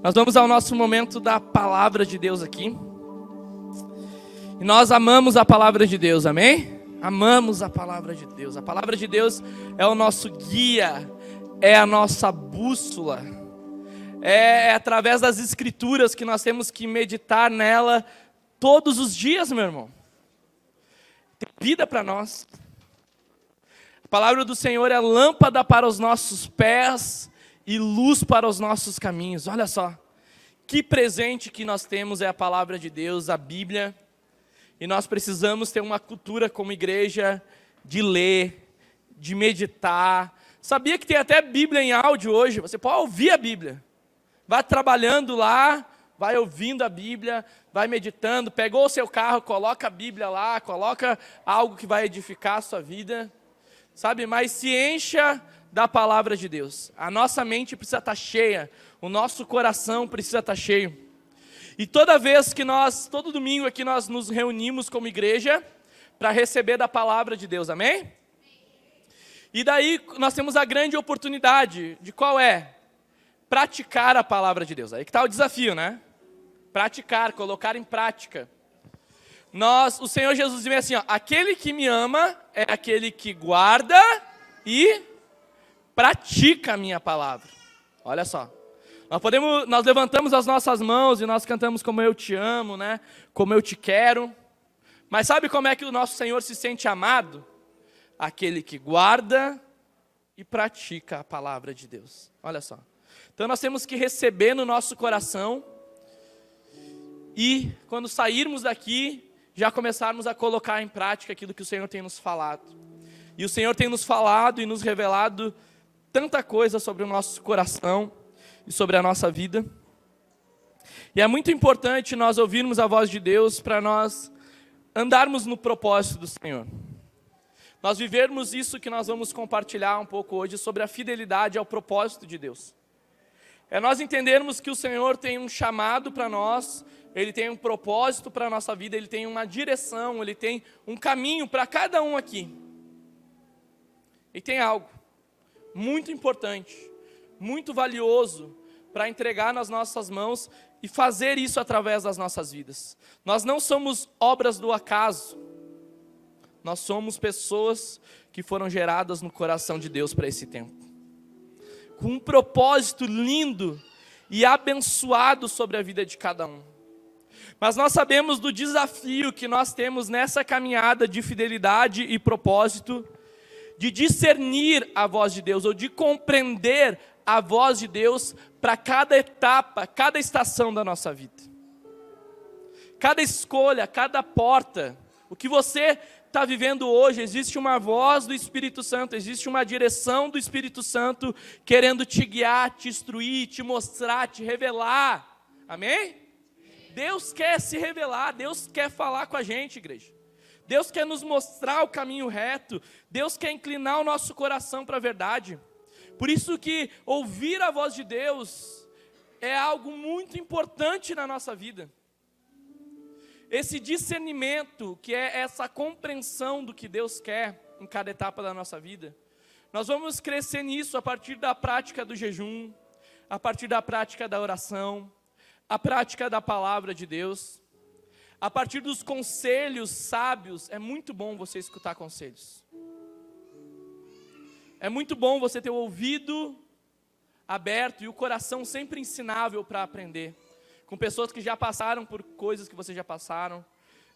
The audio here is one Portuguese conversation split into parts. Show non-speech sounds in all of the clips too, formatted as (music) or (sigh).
Nós vamos ao nosso momento da palavra de Deus aqui. E nós amamos a palavra de Deus, amém? Amamos a palavra de Deus. A palavra de Deus é o nosso guia, é a nossa bússola. É, é através das escrituras que nós temos que meditar nela todos os dias, meu irmão. Tem vida para nós. A palavra do Senhor é lâmpada para os nossos pés e luz para os nossos caminhos. Olha só, que presente que nós temos é a palavra de Deus, a Bíblia. E nós precisamos ter uma cultura como igreja de ler, de meditar. Sabia que tem até Bíblia em áudio hoje? Você pode ouvir a Bíblia. Vai trabalhando lá, vai ouvindo a Bíblia, vai meditando, pegou o seu carro, coloca a Bíblia lá, coloca algo que vai edificar a sua vida. Sabe, mas se encha da palavra de Deus. A nossa mente precisa estar cheia, o nosso coração precisa estar cheio. E toda vez que nós, todo domingo aqui nós nos reunimos como igreja para receber da palavra de Deus, amém? E daí nós temos a grande oportunidade de qual é? Praticar a palavra de Deus. Aí que está o desafio, né? Praticar, colocar em prática. Nós, o Senhor Jesus diz assim, ó, aquele que me ama é aquele que guarda e pratica a minha palavra. Olha só. Nós podemos, nós levantamos as nossas mãos e nós cantamos como eu te amo, né? Como eu te quero. Mas sabe como é que o nosso Senhor se sente amado? Aquele que guarda e pratica a palavra de Deus. Olha só. Então nós temos que receber no nosso coração e quando sairmos daqui, já começarmos a colocar em prática aquilo que o Senhor tem nos falado. E o Senhor tem nos falado e nos revelado tanta coisa sobre o nosso coração e sobre a nossa vida. E é muito importante nós ouvirmos a voz de Deus para nós andarmos no propósito do Senhor. Nós vivermos isso que nós vamos compartilhar um pouco hoje sobre a fidelidade ao propósito de Deus. É nós entendermos que o Senhor tem um chamado para nós, Ele tem um propósito para a nossa vida, Ele tem uma direção, Ele tem um caminho para cada um aqui. E tem algo muito importante, muito valioso para entregar nas nossas mãos e fazer isso através das nossas vidas. Nós não somos obras do acaso. Nós somos pessoas que foram geradas no coração de Deus para esse tempo. Com um propósito lindo e abençoado sobre a vida de cada um. Mas nós sabemos do desafio que nós temos nessa caminhada de fidelidade e propósito de discernir a voz de Deus, ou de compreender a voz de Deus para cada etapa, cada estação da nossa vida. Cada escolha, cada porta, o que você está vivendo hoje, existe uma voz do Espírito Santo, existe uma direção do Espírito Santo querendo te guiar, te instruir, te mostrar, te revelar. Amém? Deus quer se revelar, Deus quer falar com a gente, igreja. Deus quer nos mostrar o caminho reto, Deus quer inclinar o nosso coração para a verdade. Por isso que ouvir a voz de Deus é algo muito importante na nossa vida. Esse discernimento, que é essa compreensão do que Deus quer em cada etapa da nossa vida, nós vamos crescer nisso a partir da prática do jejum, a partir da prática da oração, a prática da palavra de Deus. A partir dos conselhos sábios, é muito bom você escutar conselhos. É muito bom você ter o ouvido aberto e o coração sempre ensinável para aprender. Com pessoas que já passaram por coisas que vocês já passaram,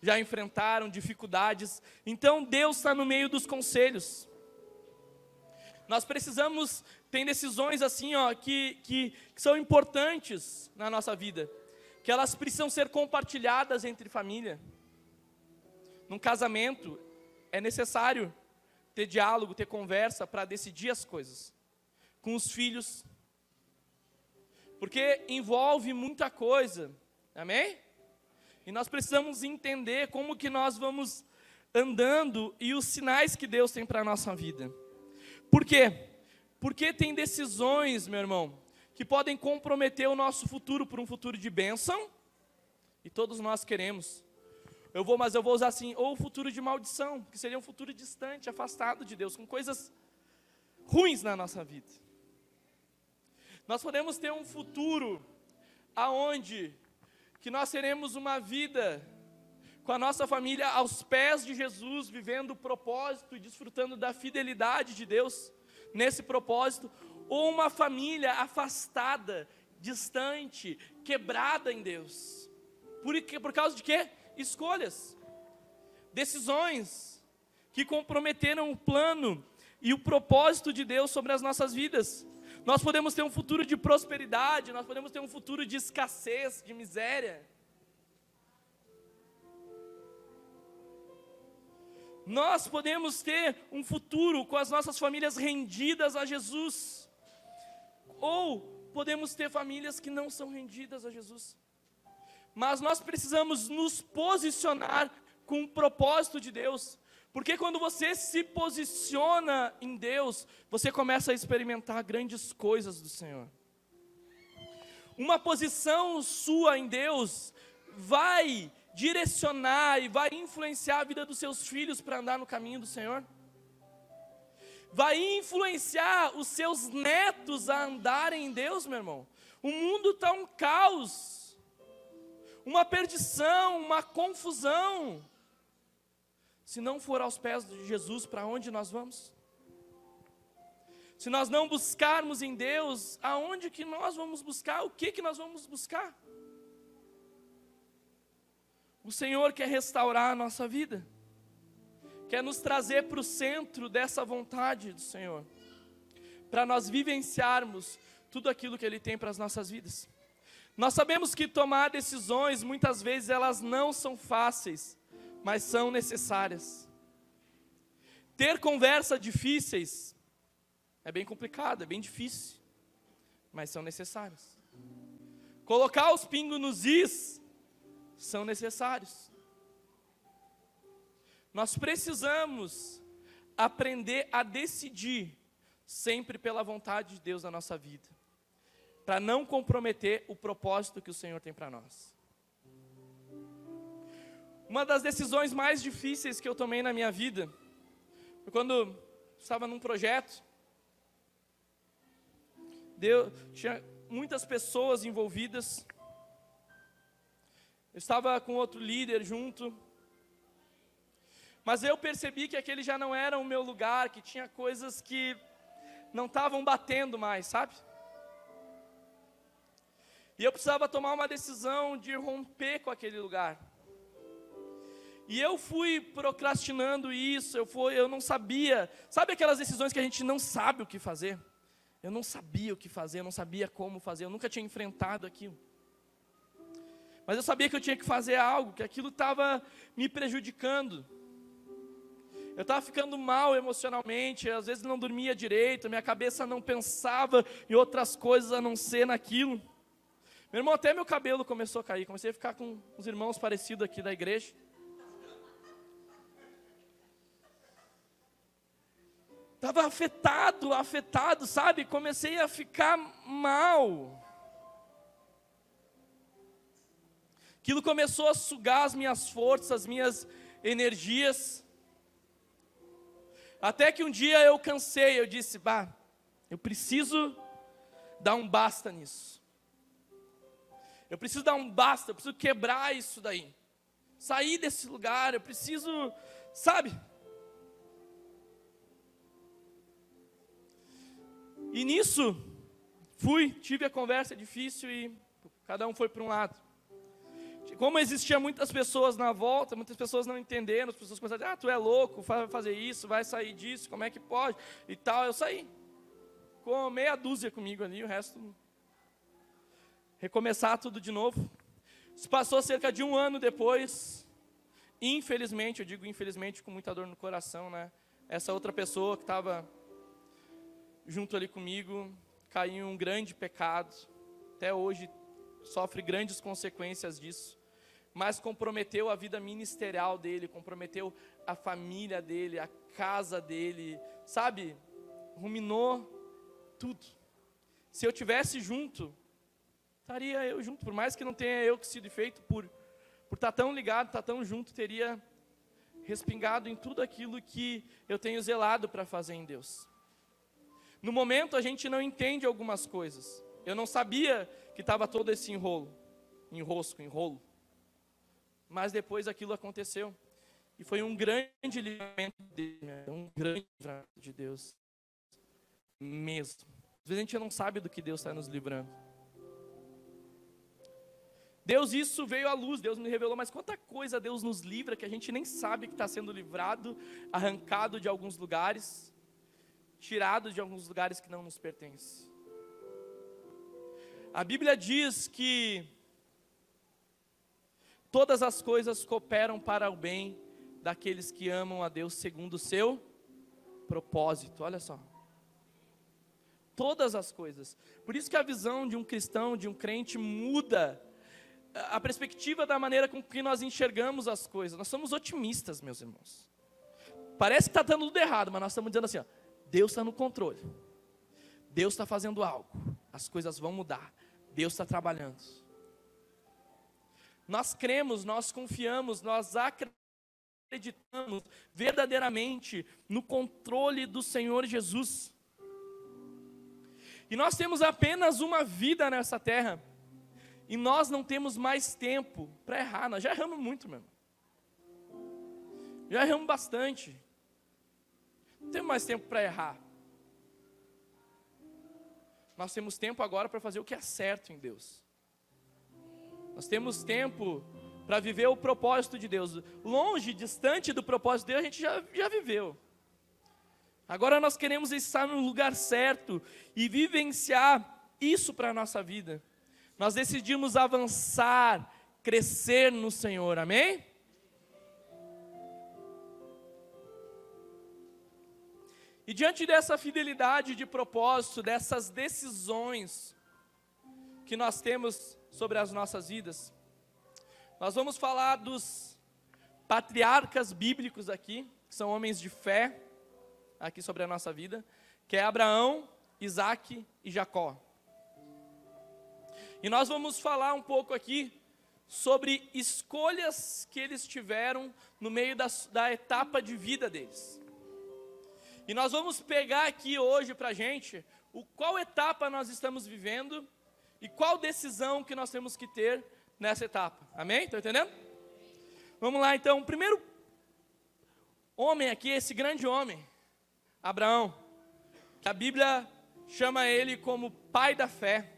já enfrentaram dificuldades. Então Deus está no meio dos conselhos. Nós precisamos, tem decisões assim, ó, que, que, que são importantes na nossa vida que elas precisam ser compartilhadas entre família. Num casamento, é necessário ter diálogo, ter conversa para decidir as coisas. Com os filhos. Porque envolve muita coisa. Amém? E nós precisamos entender como que nós vamos andando e os sinais que Deus tem para a nossa vida. Por quê? Porque tem decisões, meu irmão, que podem comprometer o nosso futuro por um futuro de bênção, e todos nós queremos. Eu vou, mas eu vou usar assim, ou o futuro de maldição, que seria um futuro distante, afastado de Deus, com coisas ruins na nossa vida. Nós podemos ter um futuro aonde que nós teremos uma vida com a nossa família aos pés de Jesus, vivendo o propósito e desfrutando da fidelidade de Deus nesse propósito, ou uma família afastada, distante, quebrada em Deus. Por, por causa de quê? Escolhas, decisões que comprometeram o plano e o propósito de Deus sobre as nossas vidas. Nós podemos ter um futuro de prosperidade, nós podemos ter um futuro de escassez, de miséria. Nós podemos ter um futuro com as nossas famílias rendidas a Jesus. Ou podemos ter famílias que não são rendidas a Jesus. Mas nós precisamos nos posicionar com o propósito de Deus. Porque quando você se posiciona em Deus, você começa a experimentar grandes coisas do Senhor. Uma posição sua em Deus vai direcionar e vai influenciar a vida dos seus filhos para andar no caminho do Senhor. Vai influenciar os seus netos a andarem em Deus, meu irmão. O mundo está um caos, uma perdição, uma confusão. Se não for aos pés de Jesus, para onde nós vamos? Se nós não buscarmos em Deus, aonde que nós vamos buscar? O que que nós vamos buscar? O Senhor quer restaurar a nossa vida, quer nos trazer para o centro dessa vontade do Senhor, para nós vivenciarmos tudo aquilo que Ele tem para as nossas vidas. Nós sabemos que tomar decisões, muitas vezes, elas não são fáceis, mas são necessárias. Ter conversas difíceis é bem complicado, é bem difícil, mas são necessárias. Colocar os pingos nos is são necessários. Nós precisamos aprender a decidir sempre pela vontade de Deus na nossa vida, para não comprometer o propósito que o Senhor tem para nós. Uma das decisões mais difíceis que eu tomei na minha vida foi quando estava num projeto. Deu, tinha muitas pessoas envolvidas. Eu estava com outro líder junto. Mas eu percebi que aquele já não era o meu lugar, que tinha coisas que não estavam batendo mais, sabe? E eu precisava tomar uma decisão de romper com aquele lugar. E eu fui procrastinando isso, eu, fui, eu não sabia. Sabe aquelas decisões que a gente não sabe o que fazer? Eu não sabia o que fazer, eu não sabia como fazer, eu nunca tinha enfrentado aquilo. Mas eu sabia que eu tinha que fazer algo, que aquilo estava me prejudicando. Eu estava ficando mal emocionalmente, às vezes não dormia direito, minha cabeça não pensava em outras coisas a não ser naquilo. Meu irmão, até meu cabelo começou a cair, comecei a ficar com uns irmãos parecidos aqui da igreja. Estava afetado, afetado, sabe? Comecei a ficar mal. Aquilo começou a sugar as minhas forças, as minhas energias. Até que um dia eu cansei, eu disse, bah, eu preciso dar um basta nisso. Eu preciso dar um basta, eu preciso quebrar isso daí. Sair desse lugar, eu preciso, sabe? E nisso, fui, tive a conversa difícil e cada um foi para um lado. Como existia muitas pessoas na volta, muitas pessoas não entendendo, as pessoas começaram a dizer, ah, tu é louco, vai fazer isso, vai sair disso, como é que pode? E tal, eu saí. Com meia dúzia comigo ali, o resto. Recomeçar tudo de novo. Se passou cerca de um ano depois, infelizmente, eu digo infelizmente com muita dor no coração, né? Essa outra pessoa que estava junto ali comigo, caiu em um grande pecado, até hoje sofre grandes consequências disso, mas comprometeu a vida ministerial dele, comprometeu a família dele, a casa dele, sabe? Ruminou tudo. Se eu tivesse junto, estaria eu junto, por mais que não tenha eu que sido feito por por estar tão ligado, estar tão junto, teria respingado em tudo aquilo que eu tenho zelado para fazer em Deus. No momento a gente não entende algumas coisas. Eu não sabia que estava todo esse enrolo, enrosco, enrolo. Mas depois aquilo aconteceu. E foi um grande livramento de Deus, um grande livramento de Deus. Mesmo. Às vezes a gente não sabe do que Deus está nos livrando. Deus, isso veio à luz, Deus me revelou, mas quanta coisa Deus nos livra que a gente nem sabe que está sendo livrado, arrancado de alguns lugares, tirado de alguns lugares que não nos pertencem. A Bíblia diz que todas as coisas cooperam para o bem daqueles que amam a Deus segundo o seu propósito. Olha só. Todas as coisas. Por isso que a visão de um cristão, de um crente muda a perspectiva da maneira com que nós enxergamos as coisas. Nós somos otimistas, meus irmãos. Parece que está dando tudo errado, mas nós estamos dizendo assim: ó, Deus está no controle. Deus está fazendo algo. As coisas vão mudar. Deus está trabalhando. Nós cremos, nós confiamos, nós acreditamos verdadeiramente no controle do Senhor Jesus. E nós temos apenas uma vida nessa terra. E nós não temos mais tempo para errar. Nós já erramos muito, meu irmão. Já erramos bastante. Não temos mais tempo para errar. Nós temos tempo agora para fazer o que é certo em Deus. Nós temos tempo para viver o propósito de Deus. Longe, distante do propósito de Deus, a gente já, já viveu. Agora nós queremos estar no lugar certo e vivenciar isso para a nossa vida nós decidimos avançar, crescer no Senhor, amém? E diante dessa fidelidade de propósito, dessas decisões que nós temos sobre as nossas vidas, nós vamos falar dos patriarcas bíblicos aqui, que são homens de fé, aqui sobre a nossa vida, que é Abraão, Isaac e Jacó. E nós vamos falar um pouco aqui sobre escolhas que eles tiveram no meio da, da etapa de vida deles. E nós vamos pegar aqui hoje para a gente o qual etapa nós estamos vivendo e qual decisão que nós temos que ter nessa etapa. Amém? Estão entendendo? Vamos lá então. O primeiro homem aqui, esse grande homem, Abraão, que a Bíblia chama ele como pai da fé.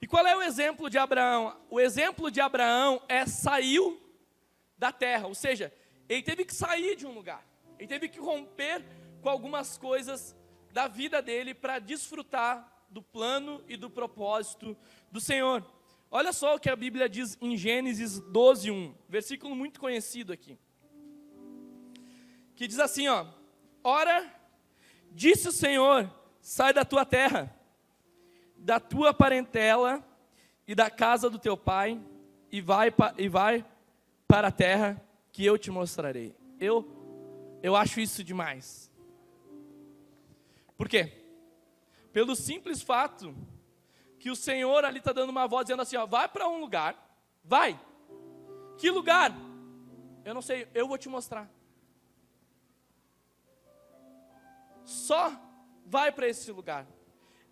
E qual é o exemplo de Abraão? O exemplo de Abraão é saiu da terra, ou seja, ele teve que sair de um lugar, ele teve que romper com algumas coisas da vida dele para desfrutar do plano e do propósito do Senhor. Olha só o que a Bíblia diz em Gênesis 12, 1, versículo muito conhecido aqui. Que diz assim, ó: Ora, disse o Senhor: sai da tua terra da tua parentela e da casa do teu pai e vai, e vai para a terra que eu te mostrarei. Eu, eu acho isso demais. Por quê? Pelo simples fato que o Senhor ali está dando uma voz dizendo assim: ó, vai para um lugar, vai. Que lugar? Eu não sei, eu vou te mostrar. Só vai para esse lugar.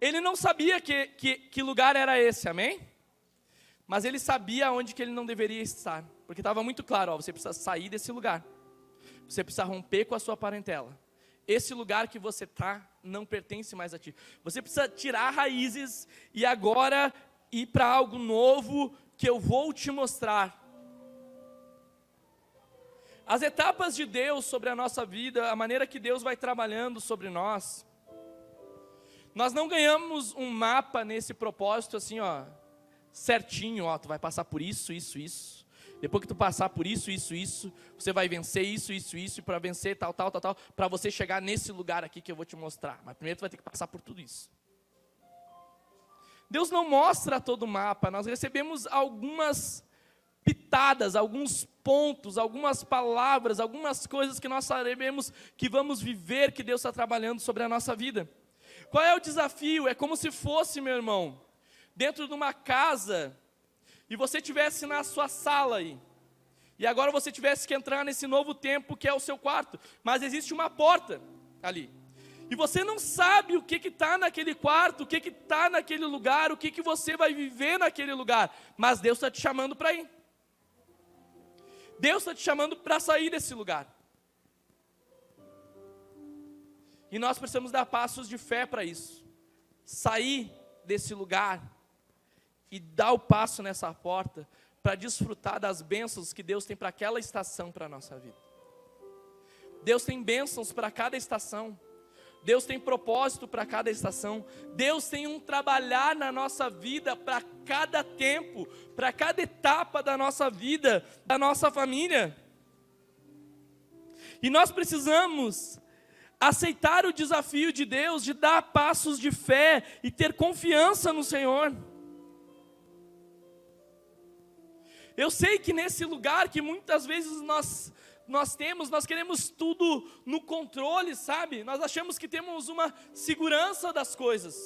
Ele não sabia que, que, que lugar era esse, amém? Mas ele sabia onde que ele não deveria estar, porque estava muito claro, ó, você precisa sair desse lugar, você precisa romper com a sua parentela. Esse lugar que você está não pertence mais a ti. Você precisa tirar raízes e agora ir para algo novo que eu vou te mostrar. As etapas de Deus sobre a nossa vida, a maneira que Deus vai trabalhando sobre nós, nós não ganhamos um mapa nesse propósito assim, ó, certinho, ó, tu vai passar por isso, isso, isso. Depois que tu passar por isso, isso, isso, você vai vencer isso, isso, isso, e para vencer tal, tal, tal, tal, para você chegar nesse lugar aqui que eu vou te mostrar. Mas primeiro tu vai ter que passar por tudo isso. Deus não mostra todo o mapa, nós recebemos algumas pitadas, alguns pontos, algumas palavras, algumas coisas que nós sabemos que vamos viver, que Deus está trabalhando sobre a nossa vida. Qual é o desafio? É como se fosse, meu irmão, dentro de uma casa e você tivesse na sua sala aí. E agora você tivesse que entrar nesse novo tempo que é o seu quarto, mas existe uma porta ali. E você não sabe o que está naquele quarto, o que está naquele lugar, o que, que você vai viver naquele lugar. Mas Deus está te chamando para ir. Deus está te chamando para sair desse lugar. E nós precisamos dar passos de fé para isso. Sair desse lugar e dar o passo nessa porta para desfrutar das bênçãos que Deus tem para aquela estação para a nossa vida. Deus tem bênçãos para cada estação. Deus tem propósito para cada estação. Deus tem um trabalhar na nossa vida para cada tempo, para cada etapa da nossa vida, da nossa família. E nós precisamos aceitar o desafio de Deus de dar passos de fé e ter confiança no Senhor. Eu sei que nesse lugar que muitas vezes nós nós temos, nós queremos tudo no controle, sabe? Nós achamos que temos uma segurança das coisas.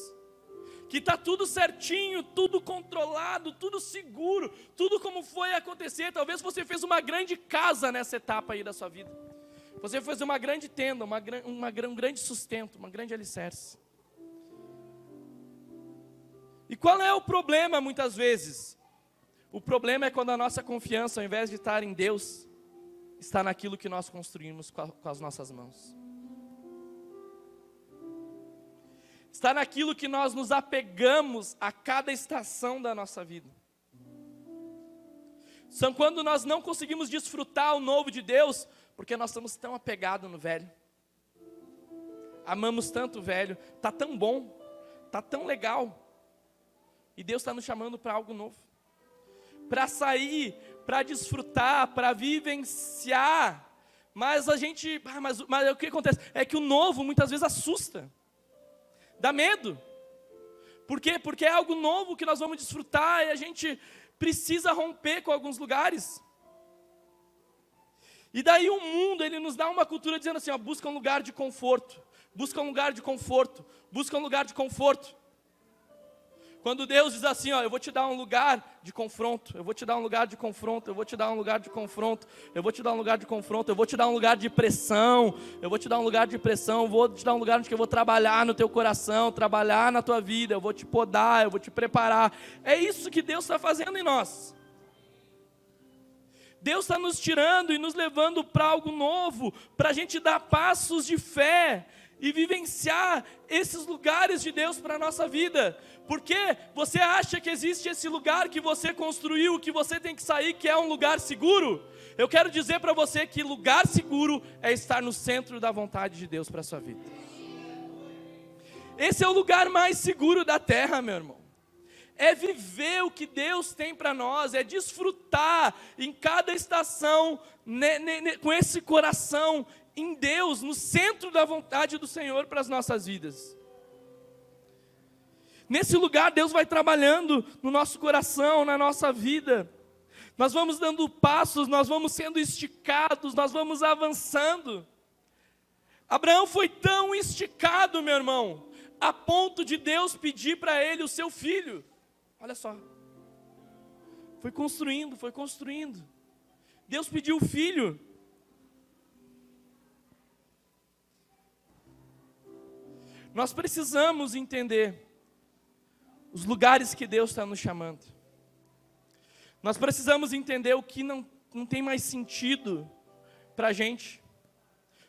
Que está tudo certinho, tudo controlado, tudo seguro, tudo como foi acontecer. Talvez você fez uma grande casa nessa etapa aí da sua vida. Você fez uma grande tenda, uma, uma, um grande sustento, uma grande alicerce. E qual é o problema muitas vezes? O problema é quando a nossa confiança, ao invés de estar em Deus, está naquilo que nós construímos com, as nossas mãos. Está naquilo que nós nos apegamos a cada estação da nossa vida. São quando nós não conseguimos desfrutar o novo de Deus, porque nós estamos tão apegados no velho. Amamos tanto o velho, tá tão bom, tá tão legal. E Deus está nos chamando para algo novo para sair, para desfrutar, para vivenciar. Mas a gente, ah, mas, mas o que acontece? É que o novo muitas vezes assusta, dá medo. Por quê? Porque é algo novo que nós vamos desfrutar e a gente precisa romper com alguns lugares. E daí o mundo, ele nos dá uma cultura dizendo assim, ó, busca um lugar de conforto, busca um lugar de conforto, busca um lugar de conforto. Quando Deus diz assim, ó, eu vou te dar um lugar de confronto, eu vou te dar um lugar de confronto, eu vou te dar um lugar de confronto, eu vou te dar um lugar de confronto, eu vou te dar um lugar de pressão, eu vou te dar um lugar de pressão, vou te dar um lugar onde eu vou trabalhar no teu coração, trabalhar na tua vida, eu vou te podar, eu vou te preparar. É isso que Deus está fazendo em nós. Deus está nos tirando e nos levando para algo novo, para a gente dar passos de fé, e vivenciar esses lugares de Deus para a nossa vida. Porque você acha que existe esse lugar que você construiu, que você tem que sair, que é um lugar seguro? Eu quero dizer para você que lugar seguro é estar no centro da vontade de Deus para a sua vida. Esse é o lugar mais seguro da terra, meu irmão. É viver o que Deus tem para nós, é desfrutar em cada estação, né, né, né, com esse coração em Deus, no centro da vontade do Senhor para as nossas vidas. Nesse lugar, Deus vai trabalhando no nosso coração, na nossa vida. Nós vamos dando passos, nós vamos sendo esticados, nós vamos avançando. Abraão foi tão esticado, meu irmão, a ponto de Deus pedir para ele o seu filho. Olha só. Foi construindo, foi construindo. Deus pediu o filho. Nós precisamos entender os lugares que Deus está nos chamando. Nós precisamos entender o que não, não tem mais sentido para a gente,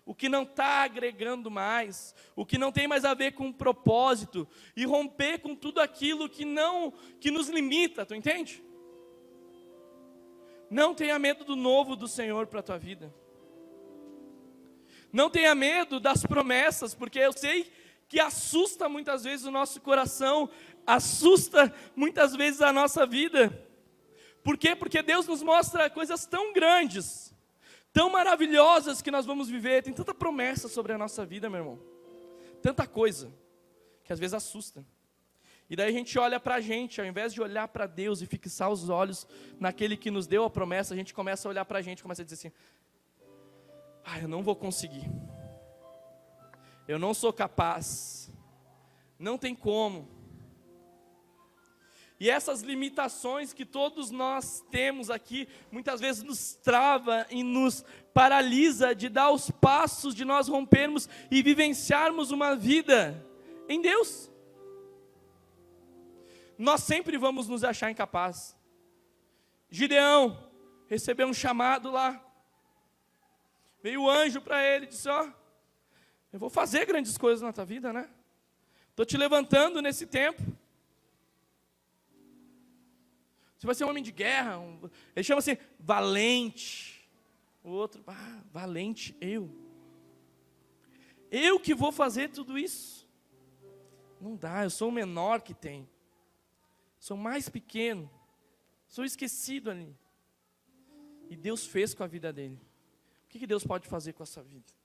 o que não está agregando mais, o que não tem mais a ver com um propósito, e romper com tudo aquilo que não, que nos limita, tu entende? Não tenha medo do novo do Senhor para a tua vida. Não tenha medo das promessas, porque eu sei que assusta muitas vezes o nosso coração, assusta muitas vezes a nossa vida. Por quê? Porque Deus nos mostra coisas tão grandes, tão maravilhosas que nós vamos viver. Tem tanta promessa sobre a nossa vida, meu irmão. Tanta coisa que às vezes assusta. E daí a gente olha para a gente, ao invés de olhar para Deus e fixar os olhos naquele que nos deu a promessa, a gente começa a olhar para a gente, começa a dizer assim: ah, eu não vou conseguir eu não sou capaz, não tem como. E essas limitações que todos nós temos aqui, muitas vezes nos trava e nos paralisa de dar os passos, de nós rompermos e vivenciarmos uma vida em Deus. Nós sempre vamos nos achar incapazes. Gideão recebeu um chamado lá. Veio o anjo para ele e disse: Ó, eu vou fazer grandes coisas na tua vida, né? Estou te levantando nesse tempo. Você vai ser um homem de guerra. Um, ele chama assim, valente. O outro, ah, valente, eu. Eu que vou fazer tudo isso. Não dá, eu sou o menor que tem. Sou mais pequeno. Sou esquecido ali. E Deus fez com a vida dele. O que Deus pode fazer com a sua vida?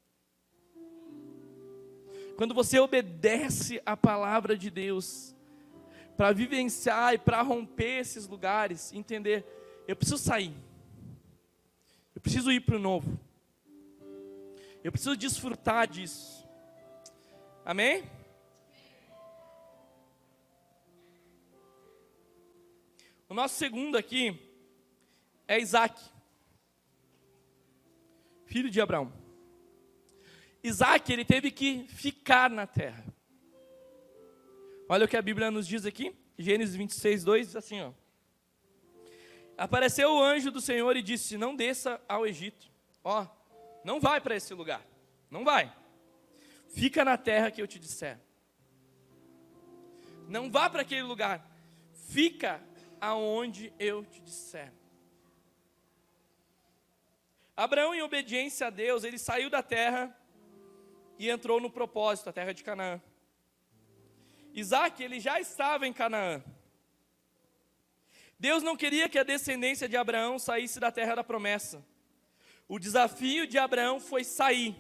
Quando você obedece a palavra de Deus, para vivenciar e para romper esses lugares, entender, eu preciso sair. Eu preciso ir para o novo. Eu preciso desfrutar disso. Amém? O nosso segundo aqui é Isaac, filho de Abraão. Isaac, ele teve que ficar na terra. Olha o que a Bíblia nos diz aqui, Gênesis 26, 2, diz assim, ó. Apareceu o anjo do Senhor e disse: Não desça ao Egito. Ó, não vai para esse lugar. Não vai. Fica na terra que eu te disser. Não vá para aquele lugar. Fica aonde eu te disser. Abraão, em obediência a Deus, ele saiu da terra e entrou no propósito, a terra de Canaã. Isaac, ele já estava em Canaã. Deus não queria que a descendência de Abraão saísse da terra da promessa. O desafio de Abraão foi sair,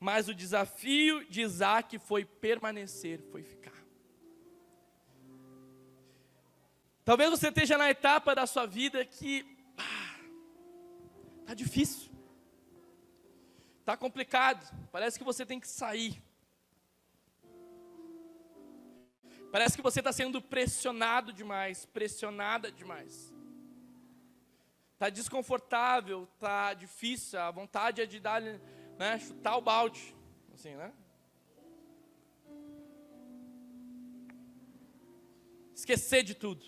mas o desafio de Isaac foi permanecer, foi ficar. Talvez você esteja na etapa da sua vida que está difícil, está complicado, parece que você tem que sair. Parece que você está sendo pressionado demais, pressionada demais. Está desconfortável, está difícil, a vontade é de dar, né, chutar o balde, assim, né? Esquecer de tudo.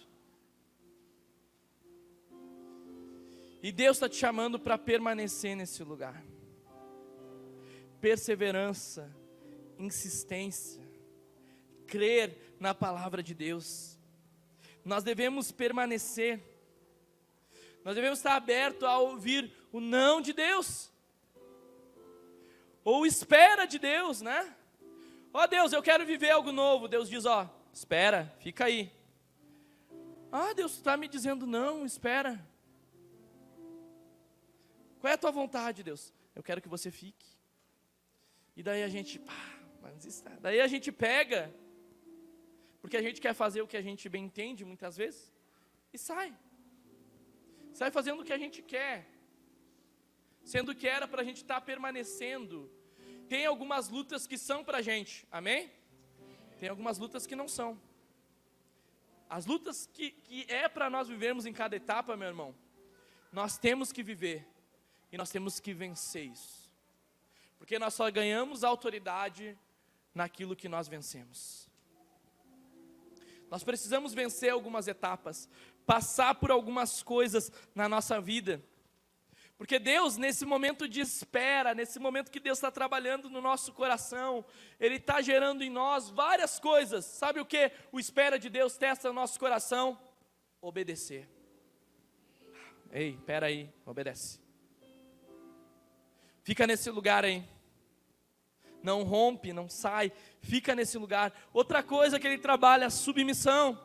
E Deus está te chamando para permanecer nesse lugar. Perseverança, insistência, crer na palavra de Deus. Nós devemos permanecer, nós devemos estar abertos a ouvir o não de Deus, ou espera de Deus, né? Ó oh, Deus, eu quero viver algo novo. Deus diz: Ó, oh, espera, fica aí. Ah, Deus está me dizendo não, espera. Qual é a tua vontade, Deus? Eu quero que você fique. E daí a gente, pá, mas está. Daí a gente pega porque a gente quer fazer o que a gente bem entende muitas vezes e sai. Sai fazendo o que a gente quer. Sendo que era para a gente estar tá permanecendo. Tem algumas lutas que são para a gente, amém? Tem algumas lutas que não são. As lutas que, que é para nós vivermos em cada etapa, meu irmão, nós temos que viver e nós temos que vencer isso. Porque nós só ganhamos autoridade naquilo que nós vencemos. Nós precisamos vencer algumas etapas, passar por algumas coisas na nossa vida. Porque Deus, nesse momento de espera, nesse momento que Deus está trabalhando no nosso coração, Ele está gerando em nós várias coisas. Sabe o que o espera de Deus testa no nosso coração? Obedecer. Ei, espera aí, obedece. Fica nesse lugar aí não rompe, não sai, fica nesse lugar. Outra coisa que ele trabalha, a submissão.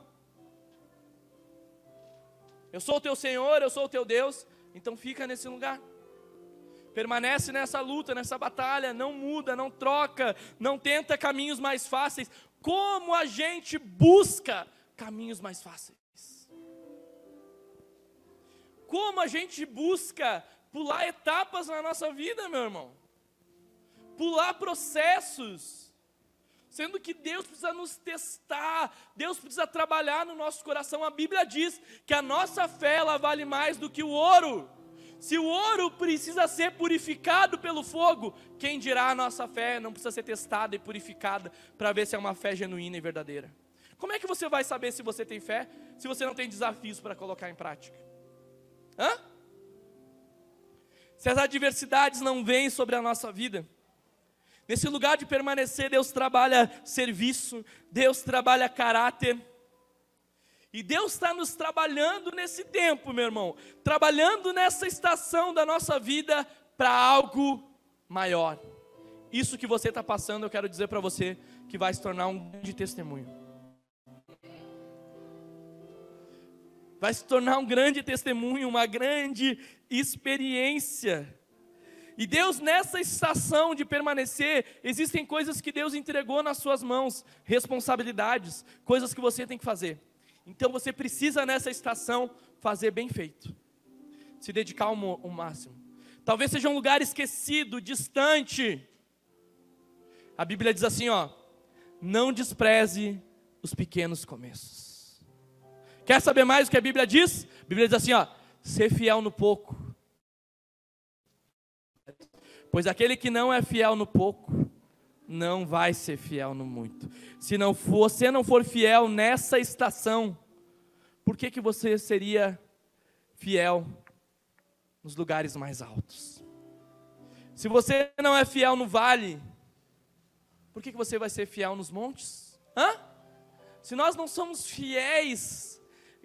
Eu sou o teu Senhor, eu sou o teu Deus, então fica nesse lugar. Permanece nessa luta, nessa batalha, não muda, não troca, não tenta caminhos mais fáceis. Como a gente busca caminhos mais fáceis? Como a gente busca pular etapas na nossa vida, meu irmão? pular processos. Sendo que Deus precisa nos testar, Deus precisa trabalhar no nosso coração. A Bíblia diz que a nossa fé ela vale mais do que o ouro. Se o ouro precisa ser purificado pelo fogo, quem dirá a nossa fé não precisa ser testada e purificada para ver se é uma fé genuína e verdadeira? Como é que você vai saber se você tem fé se você não tem desafios para colocar em prática? Hã? Se as adversidades não vêm sobre a nossa vida, Nesse lugar de permanecer, Deus trabalha serviço, Deus trabalha caráter. E Deus está nos trabalhando nesse tempo, meu irmão, trabalhando nessa estação da nossa vida para algo maior. Isso que você está passando, eu quero dizer para você que vai se tornar um grande testemunho. Vai se tornar um grande testemunho, uma grande experiência. E Deus, nessa estação de permanecer, existem coisas que Deus entregou nas suas mãos, responsabilidades, coisas que você tem que fazer. Então você precisa, nessa estação, fazer bem feito, se dedicar ao, ao máximo. Talvez seja um lugar esquecido, distante. A Bíblia diz assim: ó, não despreze os pequenos começos. Quer saber mais o que a Bíblia diz? A Bíblia diz assim: ó, ser fiel no pouco Pois aquele que não é fiel no pouco, não vai ser fiel no muito. Se não for, você não for fiel nessa estação, por que, que você seria fiel nos lugares mais altos? Se você não é fiel no vale, por que, que você vai ser fiel nos montes? Hã? Se nós não somos fiéis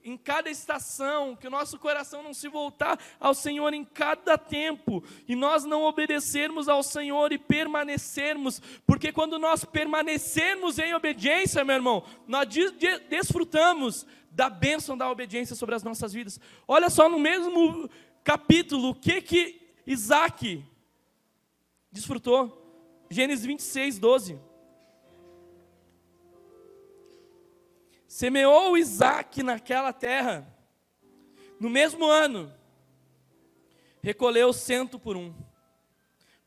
em cada estação, que o nosso coração não se voltar ao Senhor em cada tempo, e nós não obedecermos ao Senhor e permanecermos, porque quando nós permanecermos em obediência, meu irmão, nós desfrutamos da bênção da obediência sobre as nossas vidas. Olha só no mesmo capítulo, o que que Isaac desfrutou? Gênesis 26, 12. Semeou Isaac naquela terra. No mesmo ano, recolheu cento por um,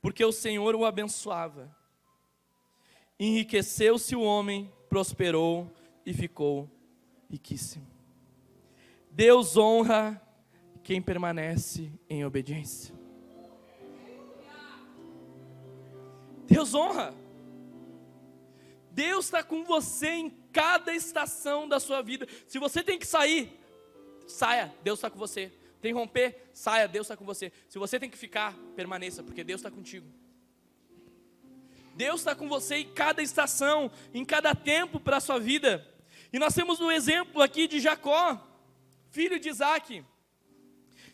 porque o Senhor o abençoava. Enriqueceu-se o homem, prosperou e ficou riquíssimo. Deus honra quem permanece em obediência. Deus honra. Deus está com você em cada estação da sua vida. Se você tem que sair, saia, Deus está com você. Tem que romper, saia, Deus está com você. Se você tem que ficar, permaneça, porque Deus está contigo. Deus está com você em cada estação, em cada tempo para a sua vida. E nós temos um exemplo aqui de Jacó, filho de Isaac.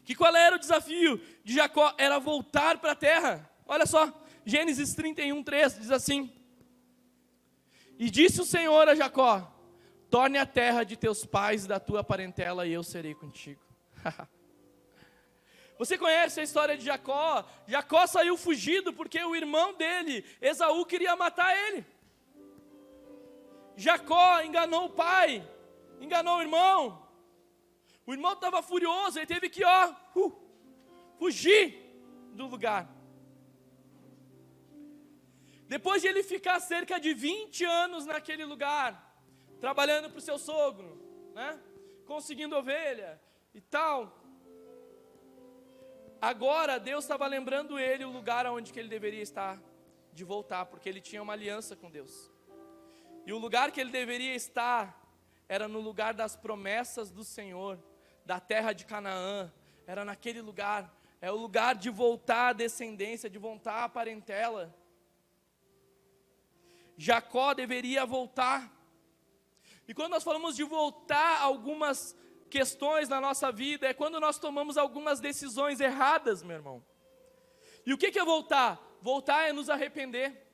Que qual era o desafio de Jacó? Era voltar para a terra. Olha só, Gênesis 31, 3 diz assim: e disse o Senhor a Jacó: Torne a terra de teus pais e da tua parentela, e eu serei contigo. (laughs) Você conhece a história de Jacó? Jacó saiu fugido porque o irmão dele, Esaú, queria matar ele. Jacó enganou o pai, enganou o irmão. O irmão estava furioso, ele teve que, ó, uh, fugir do lugar. Depois de ele ficar cerca de 20 anos naquele lugar, trabalhando para o seu sogro, né? conseguindo ovelha e tal. Agora Deus estava lembrando ele o lugar onde que ele deveria estar de voltar, porque ele tinha uma aliança com Deus. E o lugar que ele deveria estar era no lugar das promessas do Senhor, da terra de Canaã, era naquele lugar, é o lugar de voltar a descendência, de voltar a parentela. Jacó deveria voltar. E quando nós falamos de voltar algumas questões na nossa vida, é quando nós tomamos algumas decisões erradas, meu irmão. E o que é voltar? Voltar é nos arrepender.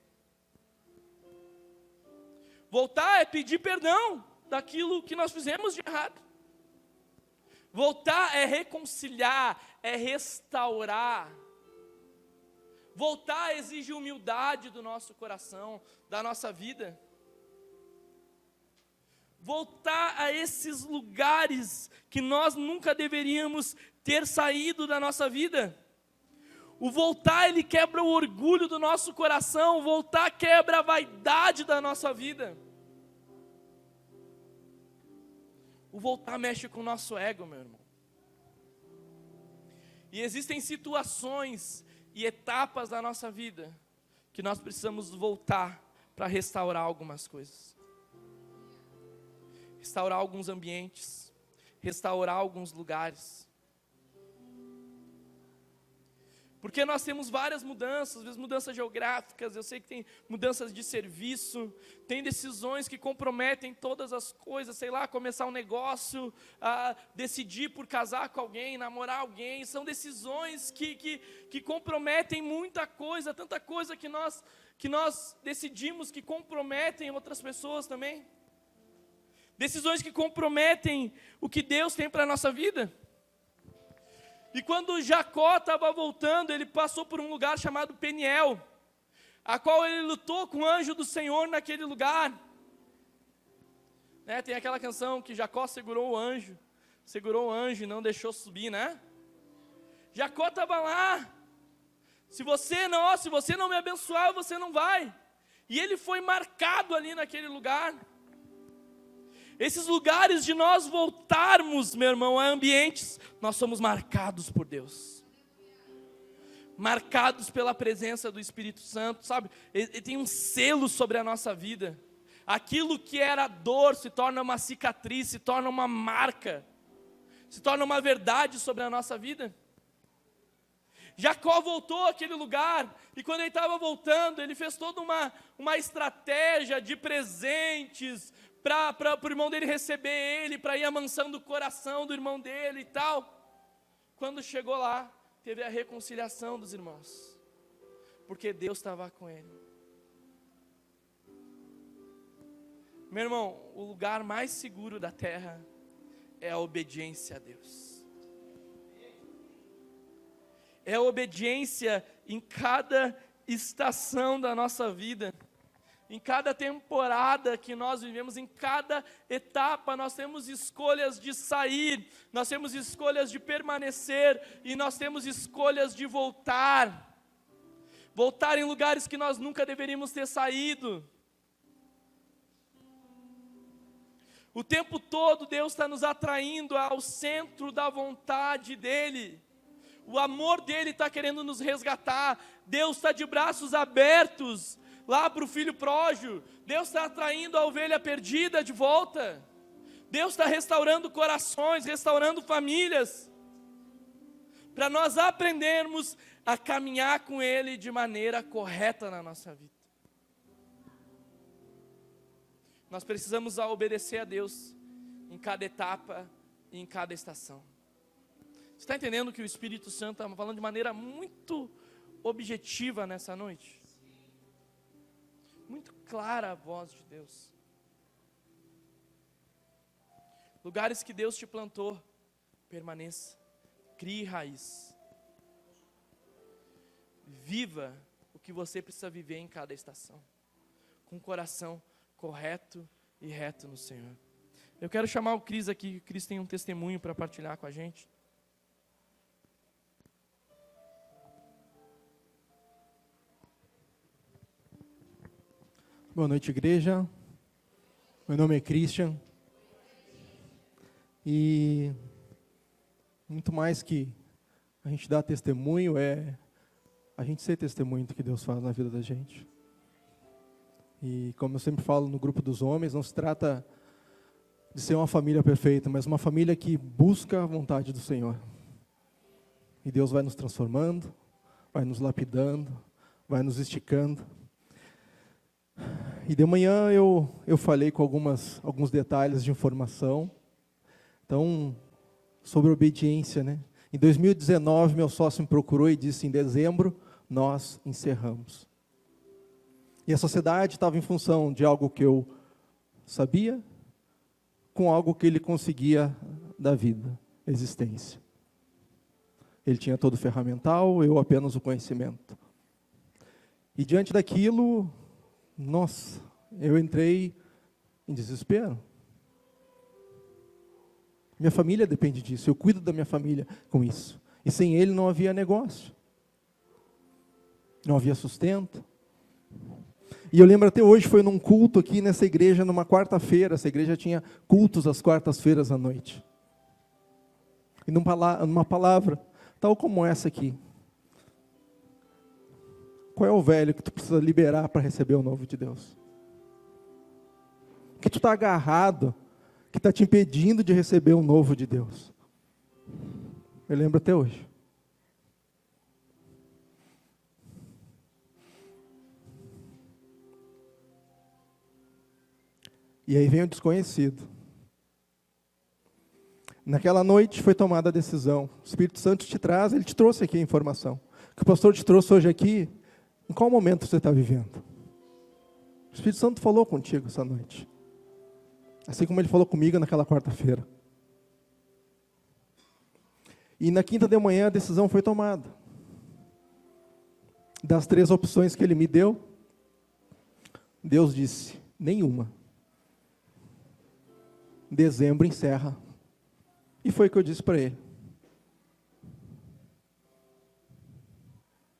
Voltar é pedir perdão daquilo que nós fizemos de errado. Voltar é reconciliar, é restaurar. Voltar exige humildade do nosso coração, da nossa vida. Voltar a esses lugares que nós nunca deveríamos ter saído da nossa vida. O voltar, ele quebra o orgulho do nosso coração, o voltar quebra a vaidade da nossa vida. O voltar mexe com o nosso ego, meu irmão. E existem situações e etapas da nossa vida que nós precisamos voltar para restaurar algumas coisas. Restaurar alguns ambientes, restaurar alguns lugares. Porque nós temos várias mudanças, às vezes mudanças geográficas, eu sei que tem mudanças de serviço, tem decisões que comprometem todas as coisas, sei lá, começar um negócio, decidir por casar com alguém, namorar alguém, são decisões que, que, que comprometem muita coisa, tanta coisa que nós, que nós decidimos que comprometem outras pessoas também. Decisões que comprometem o que Deus tem para a nossa vida. E quando Jacó estava voltando, ele passou por um lugar chamado Peniel, a qual ele lutou com o anjo do Senhor naquele lugar. Né, tem aquela canção que Jacó segurou o anjo, segurou o anjo e não deixou subir, né? Jacó estava lá. Se você não, se você não me abençoar, você não vai. E ele foi marcado ali naquele lugar. Esses lugares de nós voltarmos, meu irmão, a ambientes, nós somos marcados por Deus. Marcados pela presença do Espírito Santo, sabe? Ele, tem um selo sobre a nossa vida. Aquilo que era dor se torna uma cicatriz, se torna uma marca, se torna uma verdade sobre a nossa vida. Jacó voltou àquele lugar, e quando ele estava voltando, ele fez toda uma, uma estratégia de presentes, para o irmão dele receber ele, para ir amansando o coração do irmão dele e tal. Quando chegou lá, teve a reconciliação dos irmãos, porque Deus estava com ele. Meu irmão, o lugar mais seguro da terra é a obediência a Deus. É a obediência em cada estação da nossa vida em cada temporada que nós vivemos, em cada etapa, nós temos escolhas de sair, nós temos escolhas de permanecer e nós temos escolhas de voltar. Voltar em lugares que nós nunca deveríamos ter saído. O tempo todo Deus está nos atraindo ao centro da vontade dEle. O amor dEle está querendo nos resgatar. Deus está de braços abertos lá para o filho prógio. Deus está atraindo a ovelha perdida de volta. Deus está restaurando corações, restaurando famílias. Para nós aprendermos a caminhar com Ele de maneira correta na nossa vida. Nós precisamos obedecer a Deus em cada etapa e em cada estação. Você está entendendo que o Espírito Santo está falando de maneira muito objetiva nessa noite? Clara a voz de Deus. Lugares que Deus te plantou, permaneça, crie raiz. Viva o que você precisa viver em cada estação, com o coração correto e reto no Senhor. Eu quero chamar o Cris aqui, o Cris tem um testemunho para partilhar com a gente. Boa noite, igreja. Meu nome é Christian. E muito mais que a gente dar testemunho é a gente ser testemunho do que Deus faz na vida da gente. E como eu sempre falo no grupo dos homens, não se trata de ser uma família perfeita, mas uma família que busca a vontade do Senhor. E Deus vai nos transformando, vai nos lapidando, vai nos esticando e de manhã eu, eu falei com algumas, alguns detalhes de informação. Então, sobre obediência, né? Em 2019, meu sócio me procurou e disse: em dezembro, nós encerramos. E a sociedade estava em função de algo que eu sabia, com algo que ele conseguia da vida, existência. Ele tinha todo o ferramental, eu apenas o conhecimento. E diante daquilo, nossa, eu entrei em desespero. Minha família depende disso, eu cuido da minha família com isso. E sem ele não havia negócio. não havia sustento. E eu lembro até hoje, foi num culto aqui nessa igreja, numa quarta-feira. Essa igreja tinha cultos às quartas-feiras à noite. E numa palavra, tal como essa aqui. Qual é o velho que tu precisa liberar para receber o novo de Deus? Que tu está agarrado, que está te impedindo de receber o novo de Deus. Eu lembro até hoje. E aí vem o desconhecido. Naquela noite foi tomada a decisão. O Espírito Santo te traz, ele te trouxe aqui a informação. O que o pastor te trouxe hoje aqui, em qual momento você está vivendo? O Espírito Santo falou contigo essa noite. Assim como ele falou comigo naquela quarta-feira. E na quinta de manhã a decisão foi tomada. Das três opções que ele me deu, Deus disse: nenhuma dezembro encerra. E foi o que eu disse para ele.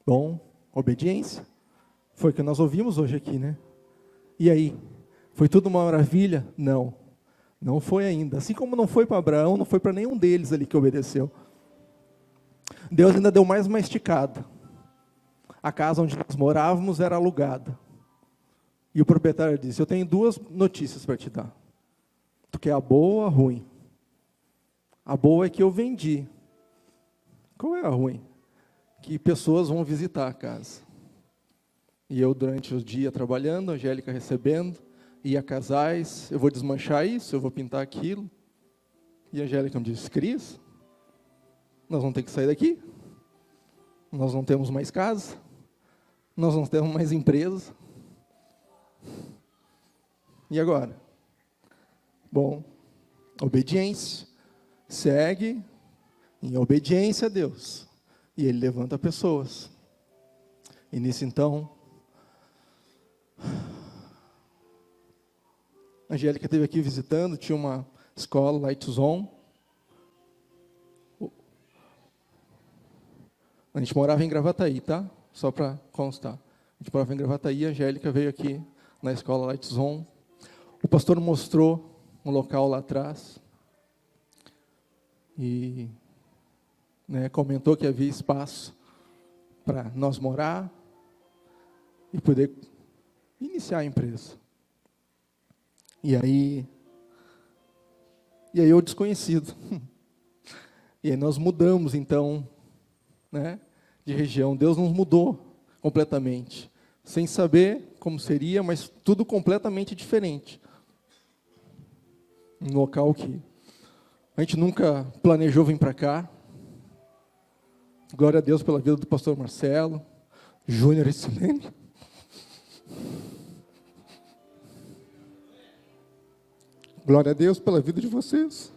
Bom, obediência. Foi o que nós ouvimos hoje aqui, né? E aí? Foi tudo uma maravilha? Não. Não foi ainda. Assim como não foi para Abraão, não foi para nenhum deles ali que obedeceu. Deus ainda deu mais uma esticada. A casa onde nós morávamos era alugada. E o proprietário disse: Eu tenho duas notícias para te dar. Tu quer a boa ou a ruim? A boa é que eu vendi. Qual é a ruim? Que pessoas vão visitar a casa. E eu, durante o dia, trabalhando, a Angélica recebendo, ia casais, eu vou desmanchar isso, eu vou pintar aquilo. E a Angélica me disse, Cris, nós vamos ter que sair daqui. Nós não temos mais casa. Nós não temos mais empresa. E agora? Bom, obediência. Segue em obediência a Deus. E Ele levanta pessoas. E nisso então, a Angélica esteve aqui visitando, tinha uma escola, Light Zone. A gente morava em Gravataí, tá? Só para constar. A gente morava em Gravataí, a Angélica veio aqui na escola Light Zone. O pastor mostrou um local lá atrás e né, comentou que havia espaço para nós morar e poder iniciar a empresa. E aí, e aí eu desconhecido. (laughs) E aí nós mudamos então, né, de região. Deus nos mudou completamente, sem saber como seria, mas tudo completamente diferente um local que a gente nunca planejou vir para cá. Glória a Deus pela vida do pastor Marcelo, Júnior e Silene. Glória a Deus pela vida de vocês.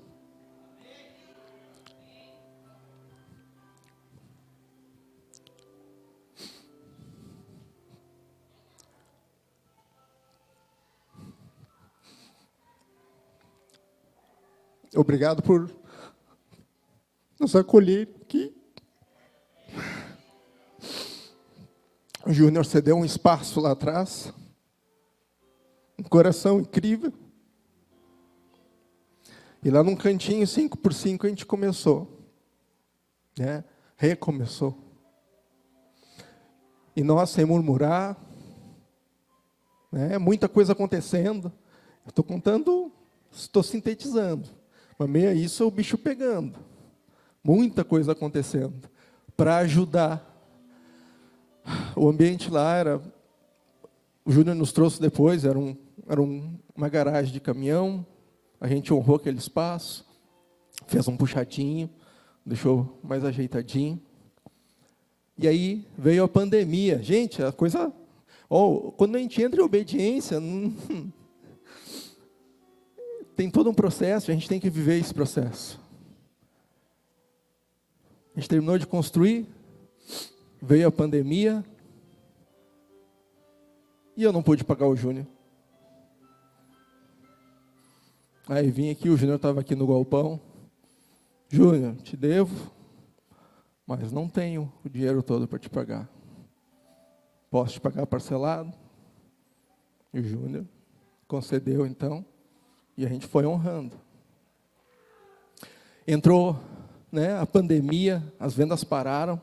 Obrigado por nos acolher aqui. Júnior cedeu um espaço lá atrás. Um coração incrível. E lá num cantinho, 5 por 5 a gente começou. Né? Recomeçou. E nós, sem murmurar, né? muita coisa acontecendo. Estou contando, estou sintetizando. Mas meio a isso é o bicho pegando. Muita coisa acontecendo. Para ajudar. O ambiente lá era. O Júnior nos trouxe depois, era, um, era um, uma garagem de caminhão. A gente honrou aquele espaço. Fez um puxadinho. Deixou mais ajeitadinho. E aí veio a pandemia. Gente, a coisa. Oh, quando a gente entra em obediência, (laughs) tem todo um processo, a gente tem que viver esse processo. A gente terminou de construir, veio a pandemia, e eu não pude pagar o Júnior. Aí vim aqui, o Júnior estava aqui no galpão. Júnior, te devo, mas não tenho o dinheiro todo para te pagar. posso te pagar parcelado? E o Júnior concedeu então, e a gente foi honrando. Entrou né, a pandemia, as vendas pararam,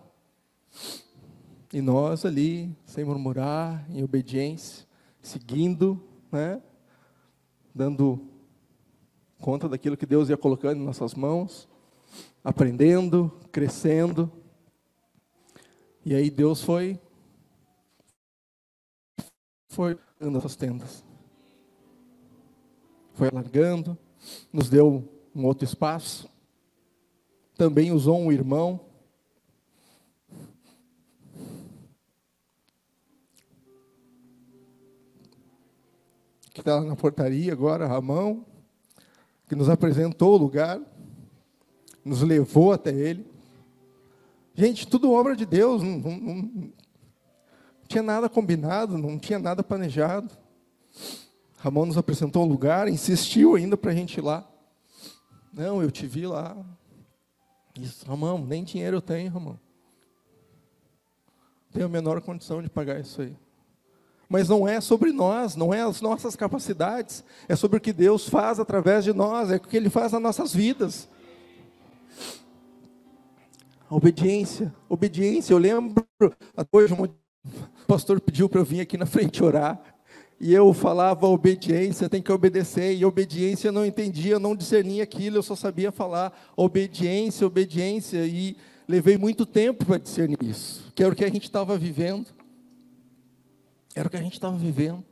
e nós ali, sem murmurar, em obediência, seguindo, né, dando conta daquilo que Deus ia colocando em nossas mãos, aprendendo, crescendo. E aí Deus foi foi dando essas tendas. Foi alargando, nos deu um outro espaço. Também usou um irmão que está na portaria agora, Ramão, que nos apresentou o lugar, nos levou até ele. Gente, tudo obra de Deus, não, não, não tinha nada combinado, não tinha nada planejado. Ramon nos apresentou o lugar, insistiu ainda para a gente ir lá. Não, eu te vi lá. Isso, Ramon, nem dinheiro eu tenho, Ramon. Tenho a menor condição de pagar isso aí. Mas não é sobre nós, não é as nossas capacidades, é sobre o que Deus faz através de nós, é o que Ele faz nas nossas vidas. A obediência, obediência, eu lembro, hoje um pastor pediu para eu vir aqui na frente orar, e eu falava obediência, tem que obedecer, e obediência eu não entendia, eu não discernia aquilo, eu só sabia falar obediência, obediência, e levei muito tempo para discernir isso, que era o que a gente estava vivendo. Era o que a gente estava vivendo.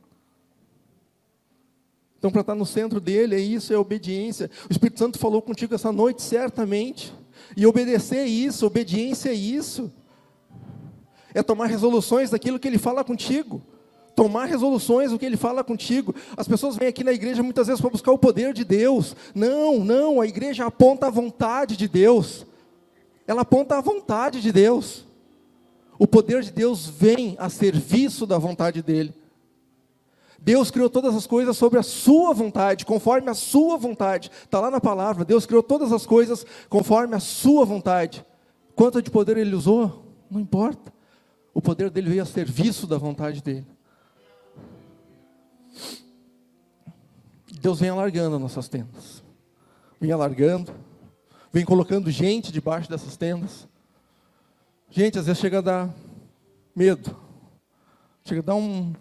Então, para estar no centro dele, é isso, é obediência. O Espírito Santo falou contigo essa noite, certamente. E obedecer é isso, obediência é isso. É tomar resoluções daquilo que ele fala contigo. Tomar resoluções do que ele fala contigo. As pessoas vêm aqui na igreja muitas vezes para buscar o poder de Deus. Não, não, a igreja aponta a vontade de Deus. Ela aponta a vontade de Deus. O poder de Deus vem a serviço da vontade dele. Deus criou todas as coisas sobre a sua vontade, conforme a sua vontade. Está lá na palavra, Deus criou todas as coisas conforme a sua vontade. Quanto de poder ele usou? Não importa. O poder dele veio a serviço da vontade dele. Deus vem alargando nossas tendas. Vem alargando. Vem colocando gente debaixo dessas tendas. Gente, às vezes chega a dar medo. Chega a dar um.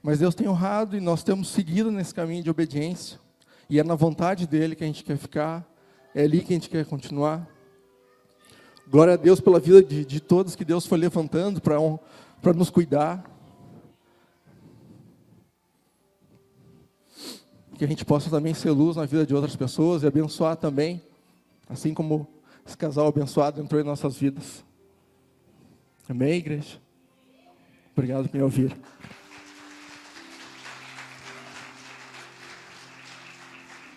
Mas Deus tem honrado e nós temos seguido nesse caminho de obediência. E é na vontade dEle que a gente quer ficar. É ali que a gente quer continuar. Glória a Deus pela vida de, de todos que Deus foi levantando para nos cuidar. Que a gente possa também ser luz na vida de outras pessoas e abençoar também, assim como esse casal abençoado entrou em nossas vidas. Amém, igreja? Obrigado por me ouvir.